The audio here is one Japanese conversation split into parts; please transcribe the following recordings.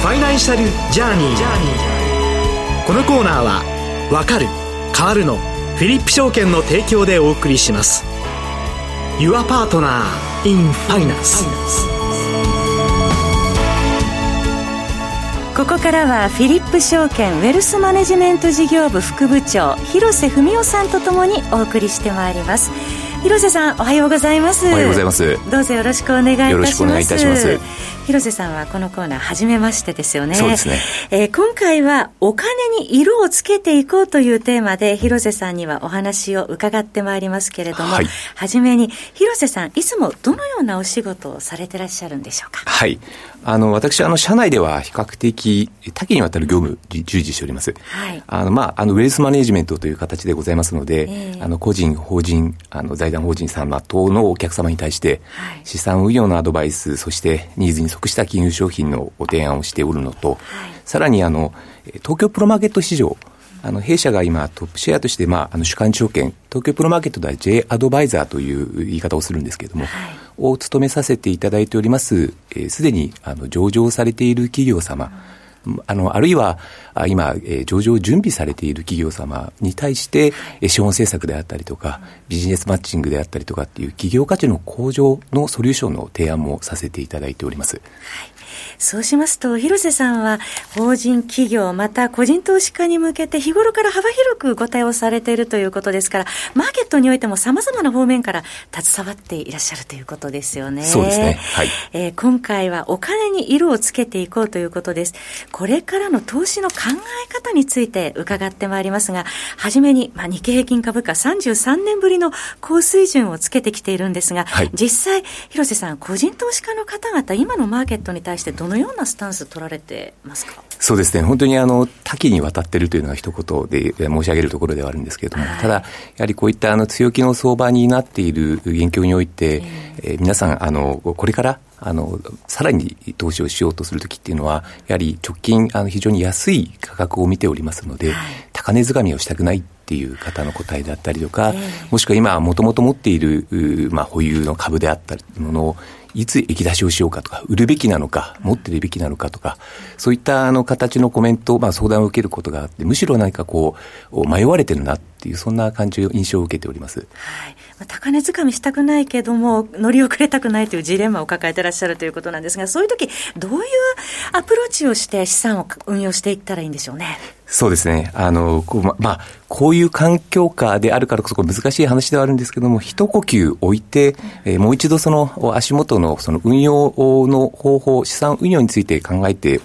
ファイナンシャルジャーニー。このコーナーは「わかる変わるの」フィリップ証券の提供でお送りします。Your Partner in Finance ここからはフィリップ証券ウェルスマネジメント事業部副部長広瀬文夫さんとともにお送りしてまいります。広瀬さんおはようございます。おはようございます。どうぞよろしくお願いいたします。よろしくお願いいたします。広瀬さんはこのコーナー初めましてですよね。そうですね、えー、今回はお金に色をつけていこうというテーマで広瀬さんにはお話を伺ってまいりますけれども、はい、初めに広瀬さんいつもどのようなお仕事をされてらっしゃるんでしょうか？はい。あの、私、あの、社内では比較的多岐にわたる業務従事しております。はい。あの、まあ、あの、ウェルスマネジメントという形でございますので、えー、あの、個人、法人、あの、財団法人様等のお客様に対して、はい、資産運用のアドバイス、そしてニーズに即した金融商品のご提案をしておるのと、はい、さらに、あの、東京プロマーケット市場、あの、弊社が今トップシェアとして、まあ、あの、主幹証券、東京プロマーケットでは J アドバイザーという言い方をするんですけれども、はい、を務めさせていただいております、す、えー、で、に、あの、上場されている企業様、うん、あの、あるいは、今、えー、上場を準備されている企業様に対して、えー、資本政策であったりとか、ビジネスマッチングであったりとかっていう企業価値の向上のソリューションの提案もさせていただいております。はいそうしますと、広瀬さんは法人企業、また個人投資家に向けて日頃から幅広くご対応されているということですから、マーケットにおいても様々な方面から携わっていらっしゃるということですよね。そうですね。はい。えー、今回はお金に色をつけていこうということです。これからの投資の考え方について伺ってまいりますが、はじめに、まあ、日経平均株価33年ぶりの高水準をつけてきているんですが、はい、実際、広瀬さん、個人投資家の方々、今のマーケットに対してどのようなスタンス取られてますか？そうですね、本当にあの多岐にわたっているというのが一言で申し上げるところではあるんですけれども、はい、ただ、やはりこういったあの強気の相場になっている現況において、えー、えー、皆さんあの、これからあの、さらに投資をしようとするときっていうのは、やはり直近、あの、非常に安い価格を見ておりますので、はい、高値掴みをしたくないっていう方の答えだったりとか、えー、もしくは今、もともと持っている、まあ、保有の株であったりものを、いつ液出しをしようかとか、売るべきなのか、持ってるべきなのかとか、そういったあの形のコメント、まあ相談を受けることがあって、むしろ何かこう、迷われてるなっていう、そんな感じ、印象を受けております。はい。高値掴みしたくないけども、乗り遅れたくないというジレンマを抱えてらっしゃるということなんですが、そういう時、どういうアプローチをして資産を運用していったらいいんでしょうね？そうですね。あの、こうま、まあ、こういう環境下であるからこそ難しい話ではあるんですけども、一呼吸置いて、えー、もう一度その足元のその運用の方法、資産運用について考えて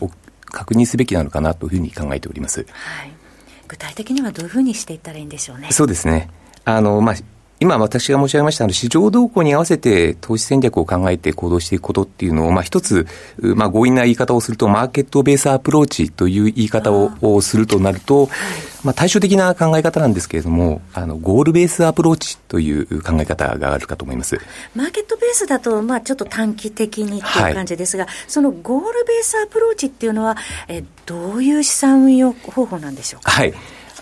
確認すべきなのかなというふうに考えております。はい。具体的にはどういうふうにしていったらいいんでしょうね。そうですね。あの、まあ、今私が申し上げました市場動向に合わせて投資戦略を考えて行動していくことっていうのを、まあ、一つ、まあ、強引な言い方をすると、マーケットベースアプローチという言い方をするとなると、まあ、対照的な考え方なんですけれども、あの、ゴールベースアプローチという考え方があるかと思います。マーケットベースだと、まあ、ちょっと短期的にっていう感じですが、はい、そのゴールベースアプローチっていうのは、えどういう資産運用方法なんでしょうか？はい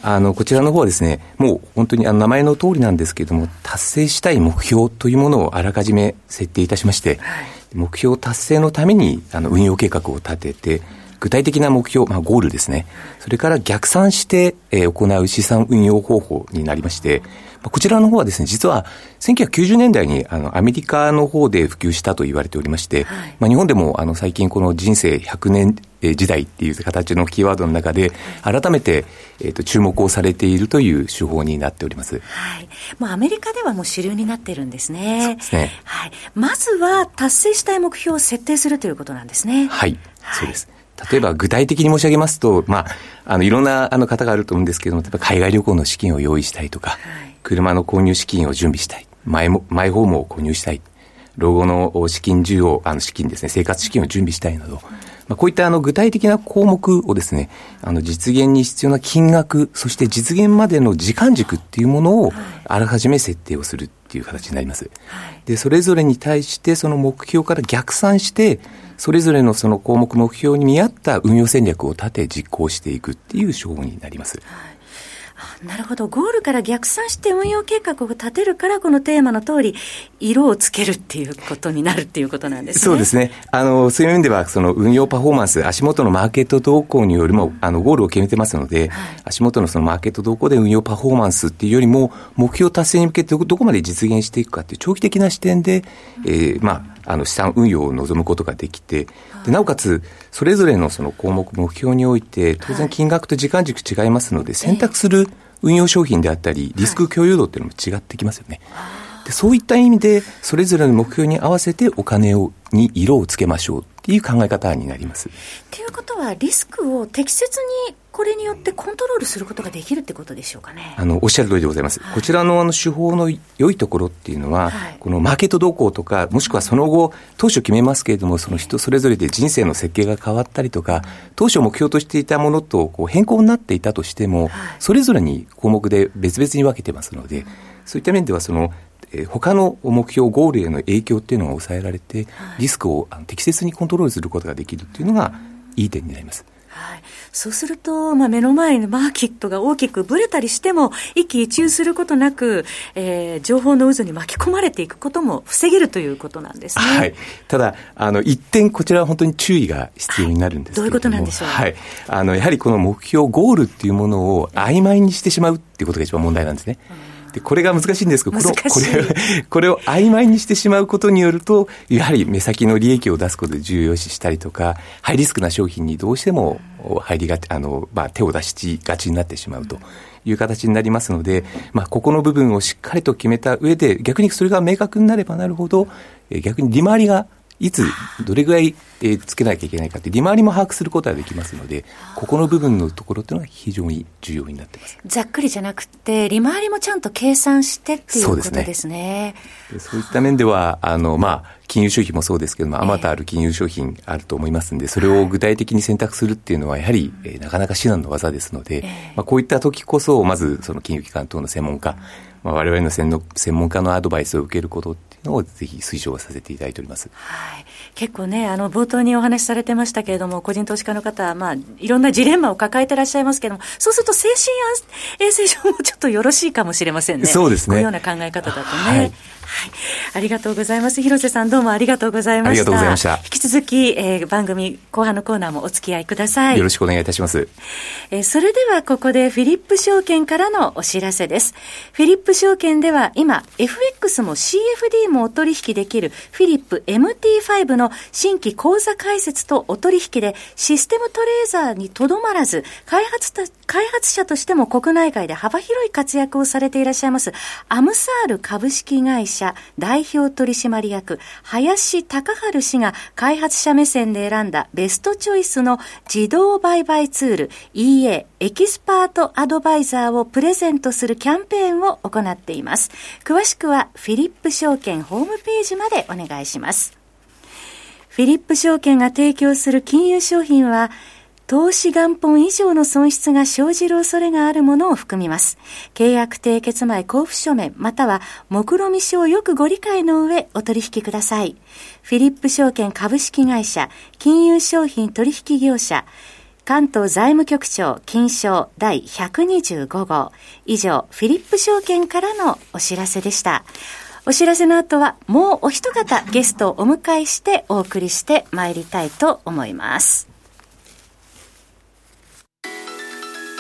あの、こちらの方はですね、もう本当にあの名前の通りなんですけれども、達成したい目標というものをあらかじめ設定いたしまして、はい、目標達成のためにあの運用計画を立てて、具体的な目標、まあ、ゴールですね。それから逆算して、えー、行う資産運用方法になりまして、こちらの方はですね、実は1990年代にあのアメリカの方で普及したと言われておりまして、はい、まあ、日本でもあの最近この人生100年時代っていう形のキーワードの中で、改めて、えー、と注目をされているという手法になっております。はい。もうアメリカではもう主流になっているんですね。そうですね。はい。まずは達成したい目標を設定するということなんですね。はい。はい、そうです。例えば具体的に申し上げますと、まあ、あの、いろんなあの方があると思うんですけれども、例えば海外旅行の資金を用意したいとか、はい、車の購入資金を準備したい、マイもマイホームを購入したい、老後の資金需要、あの資金ですね、生活資金を準備したいなど、まあ、こういったあの具体的な項目をですね、あの実現に必要な金額、そして実現までの時間軸っていうものをあらかじめ設定をするっていう形になります。で、それぞれに対してその目標から逆算して、それぞれのその項目目標に見合った運用戦略を立て実行していくっていう手法になります。はいなるほど。ゴールから逆算して運用計画を立てるから、このテーマの通り、色をつけるっていうことになるっていうことなんですね。そうですね。あの、そういう意味では、その運用パフォーマンス、足元のマーケット動向によりも、あの、ゴールを決めてますので、はい、足元のそのマーケット動向で運用パフォーマンスっていうよりも、目標達成に向けてどこまで実現していくかっていう長期的な視点で、えー、まあ、あの資産運用を望むことができて、でなおかつ、それぞれのその項目、目標において、当然金額と時間軸違いますので、選択する運用商品であったり、リスク共有度っていうのも違ってきますよね。でそういった意味で、それぞれの目標に合わせてお金をに色をつけましょうっていう考え方になります。ということは、リスクを適切にこれによってコントロールすることができるってことでしょうかね。あの、おっしゃる通りでございます。はい、こちらのあの手法の良いところっていうのは、はい、このマーケット動向とか、もしくはその後、当初決めますけれども、その人それぞれで人生の設計が変わったりとか、当初目標としていたものとこう変更になっていたとしても、はい、それぞれに項目で別々に分けてますので、そういった面ではその、えー、他の目標、ゴールへの影響っていうのが抑えられて、リスクを適切にコントロールすることができるっていうのがいい点になります。はい、そうすると、まあ、目の前のマーケットが大きくぶれたりしても、一喜一憂することなく、えー、情報の渦に巻き込まれていくことも防げるということなんですね。はい、ただ、あの一点、こちらは本当に注意が必要になるんですけど、はい、どういうことなんでしょう、はい、あのやはりこの目標、ゴールっていうものを曖昧にしてしまうっていうことが一番問題なんですね。うんで、これが難しいんですけど、これこれ これを曖昧にしてしまうことによると、やはり目先の利益を出すことで重要視したりとか、ハイリスクな商品にどうしても入りが、あの、まあ、手を出しがちになってしまうと。いう形になりますので、まあ、ここの部分をしっかりと決めた上で、逆にそれが明確になればなるほど、逆に利回りがいつ、どれぐらい、えー、つけなきゃいけないかって、利回りも把握することができますので、ここの部分のところっていうのは非常に重要になってます。ざっくりじゃなくて、利回りもちゃんと計算してっていうことですね。そう、ね、そういった面では、あの、まあ、金融商品もそうですけども、あまたある金融商品あると思いますんで、それを具体的に選択するっていうのは、やはり、えー、なかなか至難の技ですので、まあ、こういった時こそ、まず、その金融機関等の専門家、まあ、我々の専門家のアドバイスを受けることのをぜひ推奨させていただいております。はい。結構ね、あの、冒頭にお話しされてましたけれども、個人投資家の方は、まあ、いろんなジレンマを抱えていらっしゃいますけれども、そうすると精神衛生上もちょっとよろしいかもしれませんね。そうですね。このような考え方だとね。はいはい。ありがとうございます。広瀬さん、どうもありがとうございました。ありがとうございました。引き続き、えー、番組後半のコーナーもお付き合いください。よろしくお願いいたします。えー、それではここでフィリップ証券からのお知らせです。フィリップ証券では今、FX も CFD もお取引できるフィリップ MT5 の新規口座開設とお取引でシステムトレーザーにとどまらず、開発開発者としても国内外で幅広い活躍をされていらっしゃいます、アムサール株式会社社代表取締役、林隆治氏が開発者目線で選んだベストチョイスの自動売買ツール EA エキスパートアドバイザーをプレゼントするキャンペーンを行っています。詳しくはフィリップ証券ホームページまでお願いします。フィリップ証券が提供する金融商品は投資元本以上の損失が生じる恐れがあるものを含みます。契約締結前交付書面、または目論見書をよくご理解の上お取引ください。フィリップ証券株式会社、金融商品取引業者、関東財務局長金賞第125号。以上、フィリップ証券からのお知らせでした。お知らせの後はもうお一方ゲストをお迎えしてお送りしてまいりたいと思います。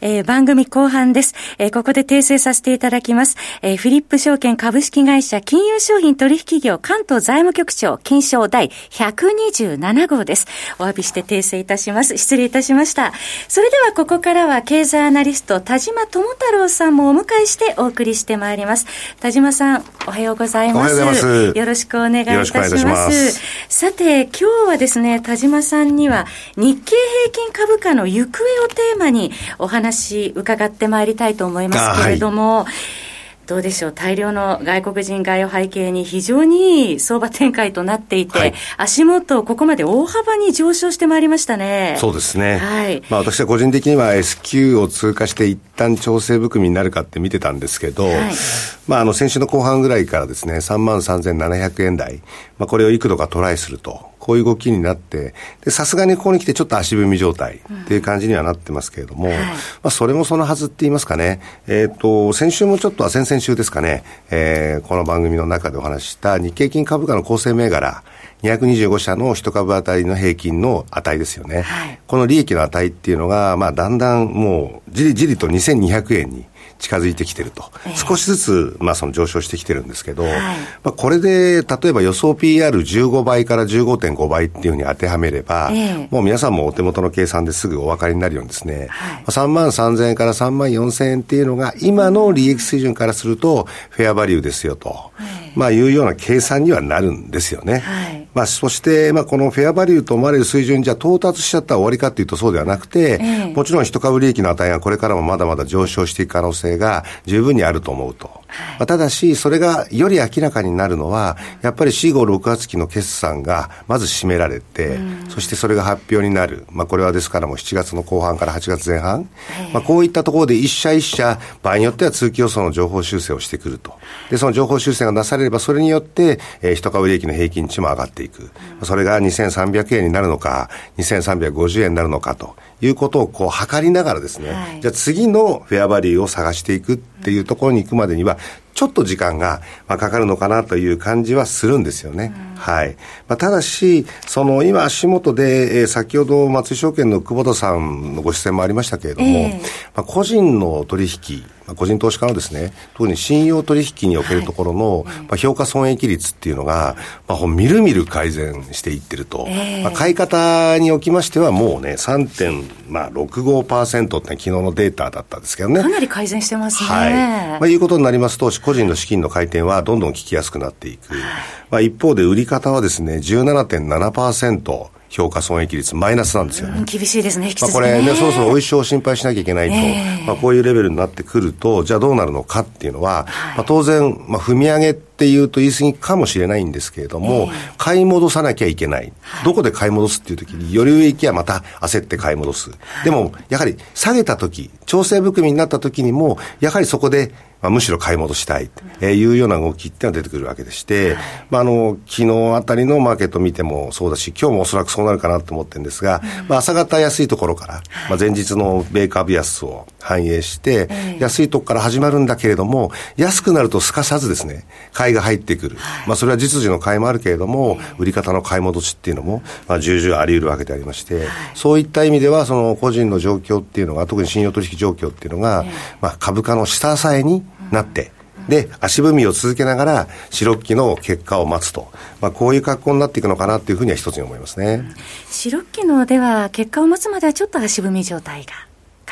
えー、番組後半です。えー、ここで訂正させていただきます。えー、フィリップ証券株式会社金融商品取引業関東財務局長金賞第127号です。お詫びして訂正いたします。失礼いたしました。それではここからは経済アナリスト田島智太郎さんもお迎えしてお送りしてまいります。田島さん、おはようございます。ますよろしくお願いいたします。ますさて、今日はですね、田島さんには日経平均株価の行方をテーマにお話伺ってまいりたいと思いますけれども、どうでしょう、大量の外国人買いを背景に非常にいい相場展開となっていて、はい、足元、ここまで大幅に上昇してまいりましたね。そうですね。はい。まあ私は個人的には S q を通過して一旦調整含みになるかって見てたんですけど、はい、まああの先週の後半ぐらいからですね、3万3700円台、まあこれを幾度かトライすると。こういう動きになって、さすがにここに来てちょっと足踏み状態っていう感じにはなってますけれども、うんはい、まあそれもそのはずって言いますかね、えっ、ー、と、先週もちょっと、先々週ですかね、えー、この番組の中でお話した日経金株価の構成銘柄、225社の1株当たりの平均の値ですよね。はい、この利益の値っていうのが、まあ、だんだんもう、じりじりと2200円に近づいてきてると、えー、少しずつ、まあ、その上昇してきてるんですけど、はい、まあ、これで例えば予想 PR15 倍から15.5倍っていうふうに当てはめれば、えー、もう皆さんもお手元の計算ですぐお分かりになるようにですね、はい、3万3000円から3万4000円っていうのが、今の利益水準からすると、フェアバリューですよと、まあ、いうような計算にはなるんですよね。はい、まあ、そして、まあ、このフェアバリューと思われる水準じゃ到達しちゃったら終わりかっていうとそうではなくて、えー、もちろん一株利益の値がこれからもまだまだ上昇していく可能性が十分にあると思うと。はい、まあ、ただし、それがより明らかになるのは、やっぱり4、5、6月期の決算がまず締められて、そしてそれが発表になる。まあ、これはですからもう7月の後半から8月前半。まあ、こういったところで一社一社、場合によっては通期予想の情報修正をしてくると。で、その情報修正がなされれば、それによって、えー、一株利益の平均値も上がっていく。それが2300円になるのか、2350円になるのかということをこう測りながらですね、はい、じゃあ次のフェアバリューを探していくっていうところに行くまでには、ちょっと時間が、まあ、かかるのかなという感じはするんですよね。うん、はい。まあ、ただし、その今足元で、えー、先ほど松井証券の久保田さんのご出演もありましたけれども、えー、まあ、個人の取引、まあ、個人投資家のですね、特に信用取引におけるところの、はい、まあ、評価損益率っていうのが、まあ、みるみる改善していってると。えー、まあ、買い方におきましてはもうね、3.65%って昨日のデータだったんですけどね。かなり改善してますね。はい。まあ、いうことになりますと、個人の資金の回転はどんどん効きやすくなっていく。まあ、一方で売り方はですね、17.7%。評価損益率マイナスなんですよね。厳しいですね、まあこれね、そろそろお一生心配しなきゃいけないと、えー、まあこういうレベルになってくると、じゃあどうなるのかっていうのは、はい、まあ当然、まあ踏み上げっていうと言い過ぎかもしれないんですけれども、えー、買い戻さなきゃいけない。はい、どこで買い戻すっていう時に、より上行きはまた焦って買い戻す。でも、やはり下げた時、調整含みになった時にも、やはりそこでまあ、むしろ買い戻したいというような動きっていうのが出てくるわけでして、まあ、あの、昨日あたりのマーケット見てもそうだし、今日もおそらくそうなるかなと思ってるんですが、まあ、朝方安いところから、まあ、前日の米株安を反映して、安いところから始まるんだけれども、安くなるとすかさずですね、買いが入ってくる。まあ、それは実需の買いもあるけれども、売り方の買い戻しっていうのも、まあ、重々あり得るわけでありまして、そういった意味では、その個人の状況っていうのが、特に信用取引状況っていうのが、まあ、株価の下支えになって、で、足踏みを続けながら、四六期の結果を待つと、まあ、こういう格好になっていくのかなというふうには一つに思いますね。四六期のでは、結果を待つまではちょっと足踏み状態が。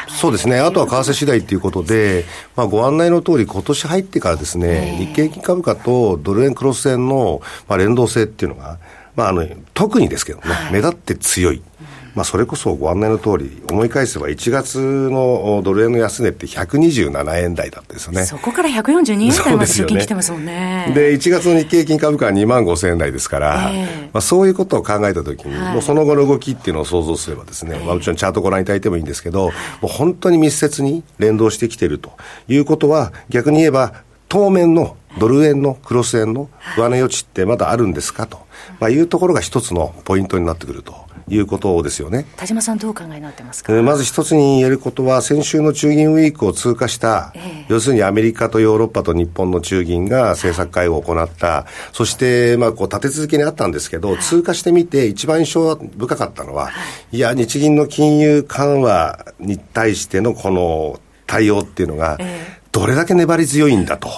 そうですね、あとは為替次第ということで、まあ、ご案内の通り、今年入ってからですね、日経平均株価とドル円クロス円の、まあ、連動性っていうのが、まあ、あの特にですけどね、はい、目立って強い。まあ、それこそご案内の通り、思い返せば1月のドル円の安値って127円台だったですよね。そこから142円台まで出金来てますもんね。で、1月の日経平均株価は2万5千円台ですから、えー、まあ、そういうことを考えたときに、はい、もうその後の動きっていうのを想像すればですね、えー、まあ、もちろんチャートご覧いただいてもいいんですけど、もう本当に密接に連動してきているということは、逆に言えば、当面のドル円のクロス円の上値余地ってまだあるんですかと、まあ、いうところが一つのポイントになってくると。いうことですよね。田島さん、どう考えになってますか、まず一つに言えることは、先週の中銀ウィークを通過した、えー、要するにアメリカとヨーロッパと日本の中銀が政策会合を行った、そして、まあ、こう立て続けにあったんですけど、はい、通過してみて、一番印象深かったのは、はい、いや、日銀の金融緩和に対してのこの対応っていうのが、どれだけ粘り強いんだと。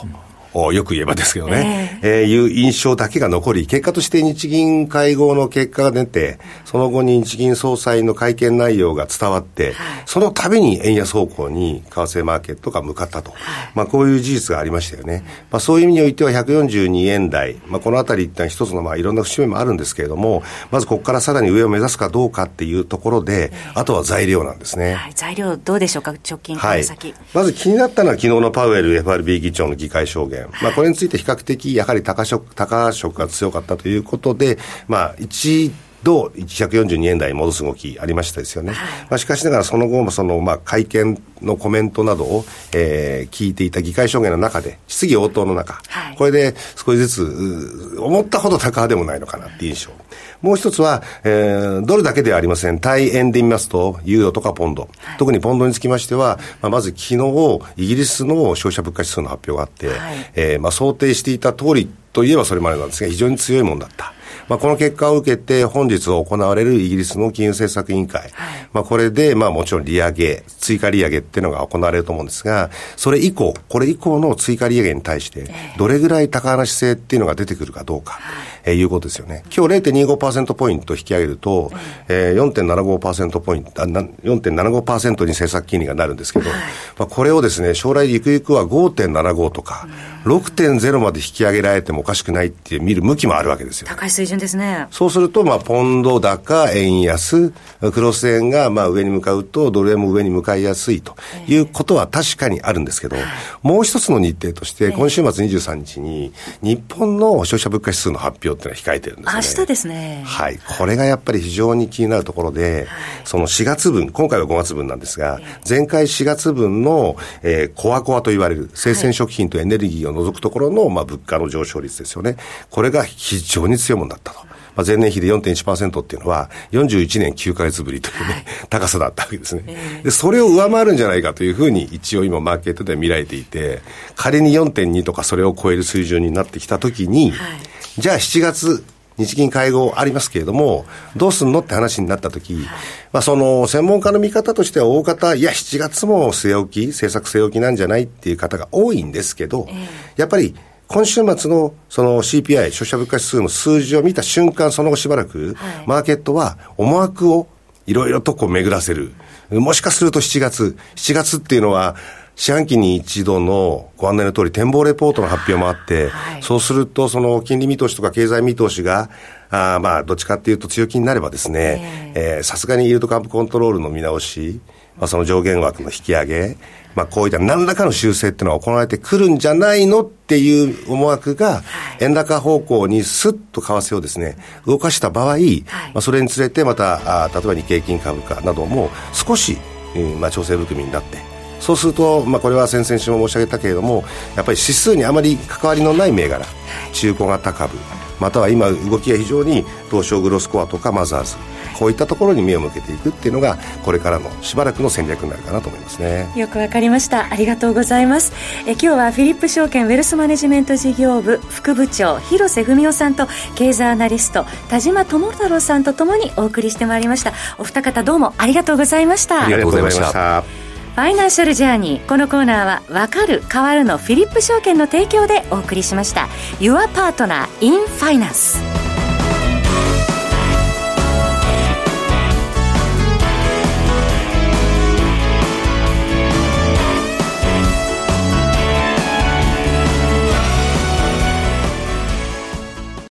よく言えばですけどね、えー、えー、いう印象だけが残り、結果として日銀会合の結果が出て、その後に日銀総裁の会見内容が伝わって、はい、その度に円安方向に為替マーケットが向かったと、はい、まあこういう事実がありましたよね。まあそういう意味においては142円台、まあこのあたり一旦一つのまあいろんな節目もあるんですけれども、まずここからさらに上を目指すかどうかっていうところで、あとは材料なんですね。はい、材料どうでしょうか、直近から先、はい。まず気になったのは昨日のパウエル FRB 議長の議会証言。まあ、これについて比較的、やはり高色高色が強かったということで、まあ、一度142円台に戻す動きありましたですよね。はい、まあ、しかしながらその後もその、まあ、会見のコメントなどを、えー、聞いていた議会証言の中で、質疑応答の中、はい、これで少しずつ、思ったほど高でもないのかなっていう印象。もう一つは、えー、ドルだけではありません。対円で見ますと、ユーロとかポンド。はい、特にポンドにつきましては、まあ、まず昨日、イギリスの消費者物価指数の発表があって、はい、えー、まあ、想定していた通りといえばそれまでなんですが、非常に強いものだった。まあ、この結果を受けて、本日行われるイギリスの金融政策委員会、はい、まあ、これで、まあ、もちろん利上げ、追加利上げっていうのが行われると思うんですが、それ以降、これ以降の追加利上げに対して、どれぐらい高値姿勢っていうのが出てくるかどうか、えー、いうことですよね。今日0.25%ポイント引き上げると、えー、4.75%ポイント、4.75%に政策金利がなるんですけど、まあ、これをですね、将来ゆくゆくは5.75とか、6.0まで引き上げられてもおかしくないって見る向きもあるわけですよ。高い水準ですね。そうすると、まあ、ポンド高、円安、クロス円がまあ上に向かうと、ドル円も上に向かいやすいということは確かにあるんですけど、もう一つの日程として、今週末23日に、日本の消費者物価指数の発表っていうのは控えてるんですね。明日ですね。はい。これがやっぱり非常に気になるところで、その4月分、今回は5月分なんですが、前回4月分の、えー、コアコアと言われる生鮮食品とエネルギーを除くところの、まあ、物価の上昇率ですよね。これが非常に強いものだったと。まあ、前年比で4.1%っていうのは、41年9か月ぶりというね、はい、高さだったわけですね、えー、で。それを上回るんじゃないかというふうに、一応今、マーケットでは見られていて、仮に4.2とかそれを超える水準になってきたときに、はい、じゃあ7月、日銀会合ありますけれども、どうすんのって話になったとき、まあその専門家の見方としては大方、いや、7月も据え置き、政策据え置きなんじゃないっていう方が多いんですけど、やっぱり今週末のその CPI、消費者物価指数の数字を見た瞬間、その後しばらく、マーケットは思惑をいろいろとこう巡らせる。もしかすると7月、7月っていうのは、四半期に一度のご案内の通り展望レポートの発表もあって、はい、そうするとその金利見通しとか経済見通しが、あまあどっちかっていうと強気になればですね、さすがにイールドカンプコントロールの見直し、まあ、その上限枠の引き上げ、まあ、こういった何らかの修正っていうのは行われてくるんじゃないのっていう思惑が、円高方向にスッと為替をですね、動かした場合、まあ、それにつれてまた、あ例えば日経金株価なども少し、まあ、調整含みになって、そうすると、まあ、これは先々週も申し上げたけれども、やっぱり指数にあまり関わりのない銘柄、中古型株、または今動きが非常に東証グロスコアとかマザーズ、こういったところに目を向けていくっていうのがこれからのしばらくの戦略になるかなと思いますね。よくわかりました。ありがとうございます。え今日はフィリップ証券ウェルスマネジメント事業部副部長広瀬文夫さんと経済アナリスト田島智太郎さんとともにお送りしてまいりました。お二方どうもありがとうございました。ありがとうございましたファイナンシャルジャーニー。このコーナーは「わかる変わる」のフィリップ証券の提供でお送りしました。Your Partner in Finance